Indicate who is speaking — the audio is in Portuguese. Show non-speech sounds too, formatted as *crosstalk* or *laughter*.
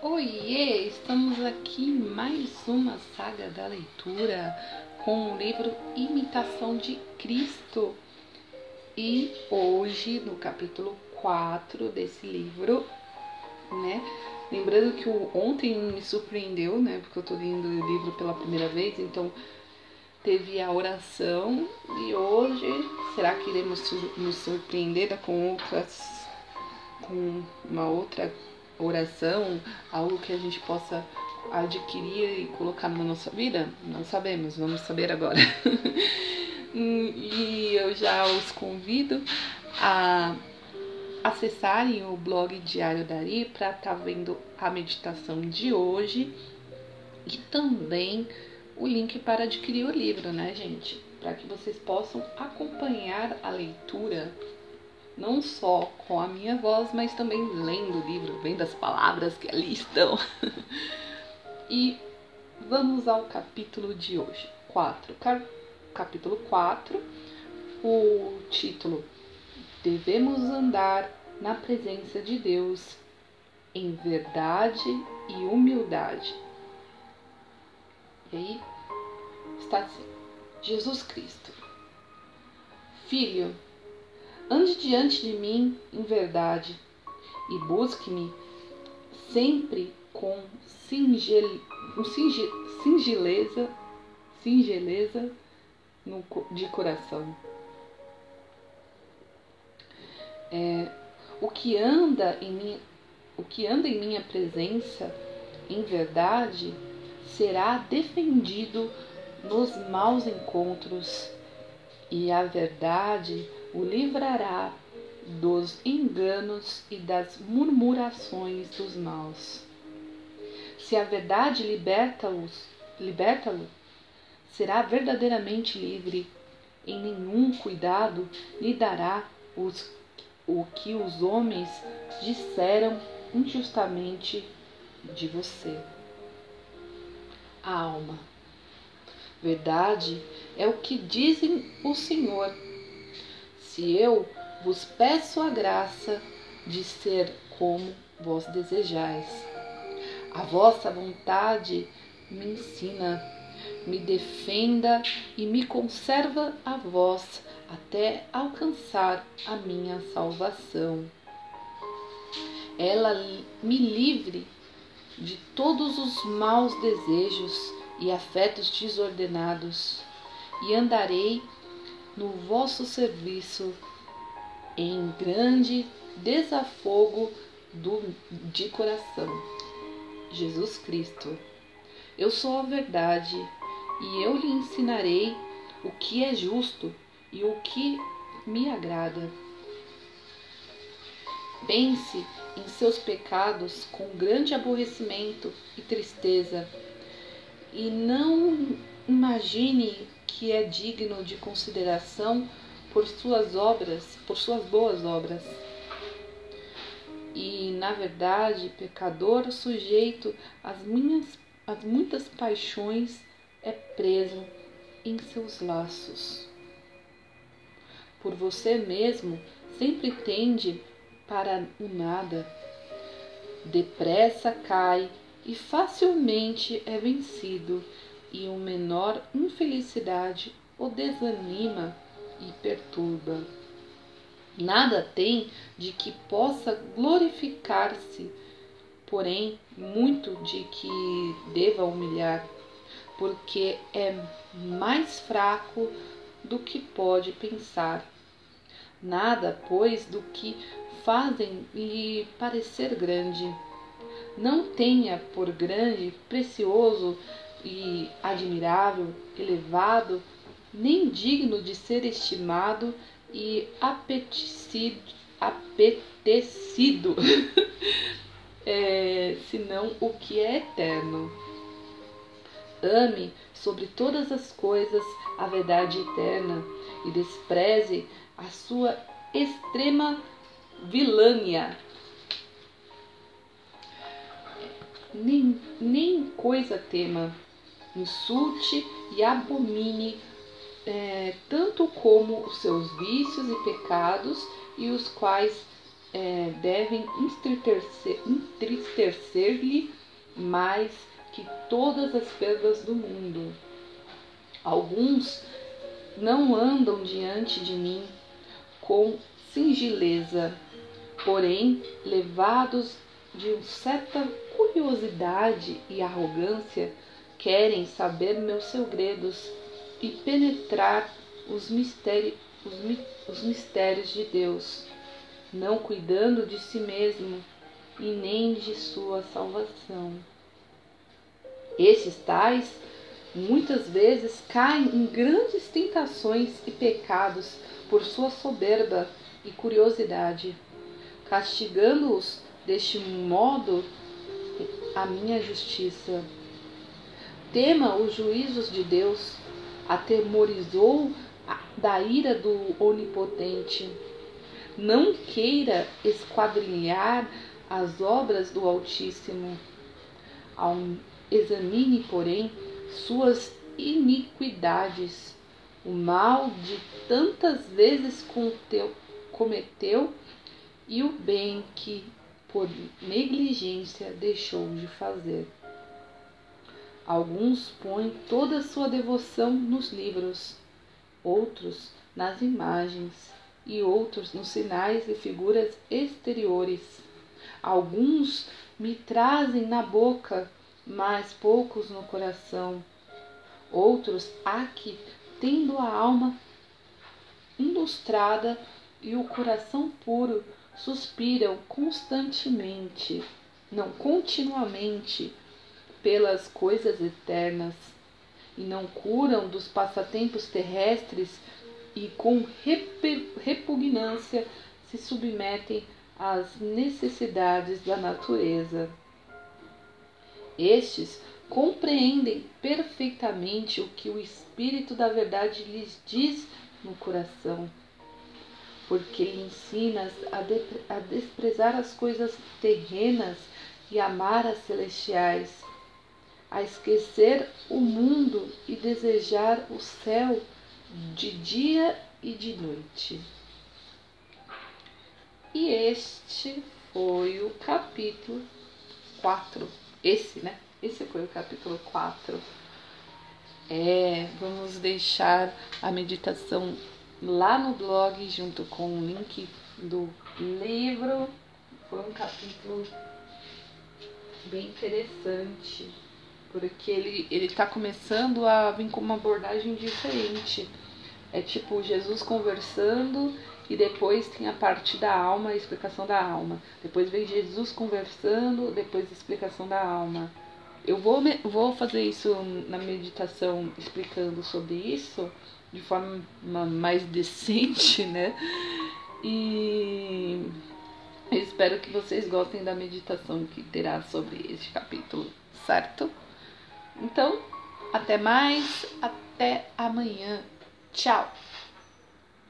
Speaker 1: Oiê! Estamos aqui em mais uma saga da leitura com o livro Imitação de Cristo. E hoje, no capítulo 4 desse livro, né? Lembrando que ontem me surpreendeu, né? Porque eu tô lendo o livro pela primeira vez, então teve a oração e hoje será que iremos nos surpreender com outras com uma outra oração, algo que a gente possa adquirir e colocar na nossa vida? Não sabemos, vamos saber agora. *laughs* e eu já os convido a acessarem o blog Diário Dari para estar tá vendo a meditação de hoje e também o link para adquirir o livro, né, gente? Para que vocês possam acompanhar a leitura não só com a minha voz, mas também lendo o livro, vendo as palavras que ali estão. *laughs* e vamos ao capítulo de hoje, 4. Capítulo 4, o título Devemos andar na presença de Deus em verdade e humildade. E aí está assim: Jesus Cristo, Filho, Ande diante de mim em verdade e busque-me sempre com singel, singeleza, singeleza no, de coração. É, o que anda em minha, o que anda em minha presença em verdade será defendido nos maus encontros e a verdade o livrará dos enganos e das murmurações dos maus. Se a verdade liberta-lo, liberta será verdadeiramente livre. Em nenhum cuidado lhe dará os, o que os homens disseram injustamente de você. A alma. Verdade é o que dizem o Senhor se eu vos peço a graça de ser como vós desejais. A vossa vontade me ensina, me defenda e me conserva a vós até alcançar a minha salvação. Ela me livre de todos os maus desejos e afetos desordenados, e andarei no vosso serviço em grande desafogo do, de coração. Jesus Cristo, eu sou a verdade e eu lhe ensinarei o que é justo e o que me agrada. Pense em seus pecados com grande aborrecimento e tristeza, e não imagine que é digno de consideração por suas obras, por suas boas obras. E, na verdade, pecador sujeito às minhas às muitas paixões é preso em seus laços. Por você mesmo sempre tende para o nada. Depressa cai e facilmente é vencido e o menor infelicidade o desanima e perturba. Nada tem de que possa glorificar-se, porém muito de que deva humilhar, porque é mais fraco do que pode pensar. Nada, pois, do que fazem lhe parecer grande. Não tenha por grande, precioso e admirável, elevado, nem digno de ser estimado e apetecido, apetecido *laughs* é, senão o que é eterno. Ame sobre todas as coisas a verdade eterna e despreze a sua extrema vilânia nem, nem coisa tema, insulte e abomine é, tanto como os seus vícios e pecados, e os quais é, devem entristecer-lhe mais que todas as perdas do mundo. Alguns não andam diante de mim com singeleza, porém, levados de uma certa curiosidade e arrogância, querem saber meus segredos e penetrar os mistérios, os, os mistérios de Deus, não cuidando de si mesmo e nem de sua salvação. Estes tais muitas vezes caem em grandes tentações e pecados por sua soberba e curiosidade, castigando-os deste modo a minha justiça. Tema os juízos de Deus, atemorizou da ira do Onipotente. Não queira esquadrinhar as obras do Altíssimo. Examine, porém, suas iniquidades, o mal de tantas vezes cometeu e o bem que por negligência deixou de fazer. Alguns põem toda a sua devoção nos livros, outros nas imagens e outros nos sinais e figuras exteriores. Alguns me trazem na boca mas poucos no coração. Outros há que, tendo a alma ilustrada e o coração puro, suspiram constantemente, não continuamente, pelas coisas eternas, e não curam dos passatempos terrestres e com repugnância se submetem às necessidades da natureza. Estes compreendem perfeitamente o que o Espírito da Verdade lhes diz no coração, porque lhe ensinas a, de, a desprezar as coisas terrenas e amar as celestiais, a esquecer o mundo e desejar o céu de dia e de noite. E este foi o capítulo 4 esse, né? Esse foi o capítulo 4. É, vamos deixar a meditação lá no blog junto com o link do livro. Foi um capítulo bem interessante, porque ele ele está começando a vir com uma abordagem diferente. É tipo Jesus conversando e depois tem a parte da alma, a explicação da alma. Depois vem Jesus conversando, depois a explicação da alma. Eu vou, vou fazer isso na meditação, explicando sobre isso de forma mais decente, né? E espero que vocês gostem da meditação que terá sobre este capítulo, certo? Então, até mais, até amanhã. Tchau!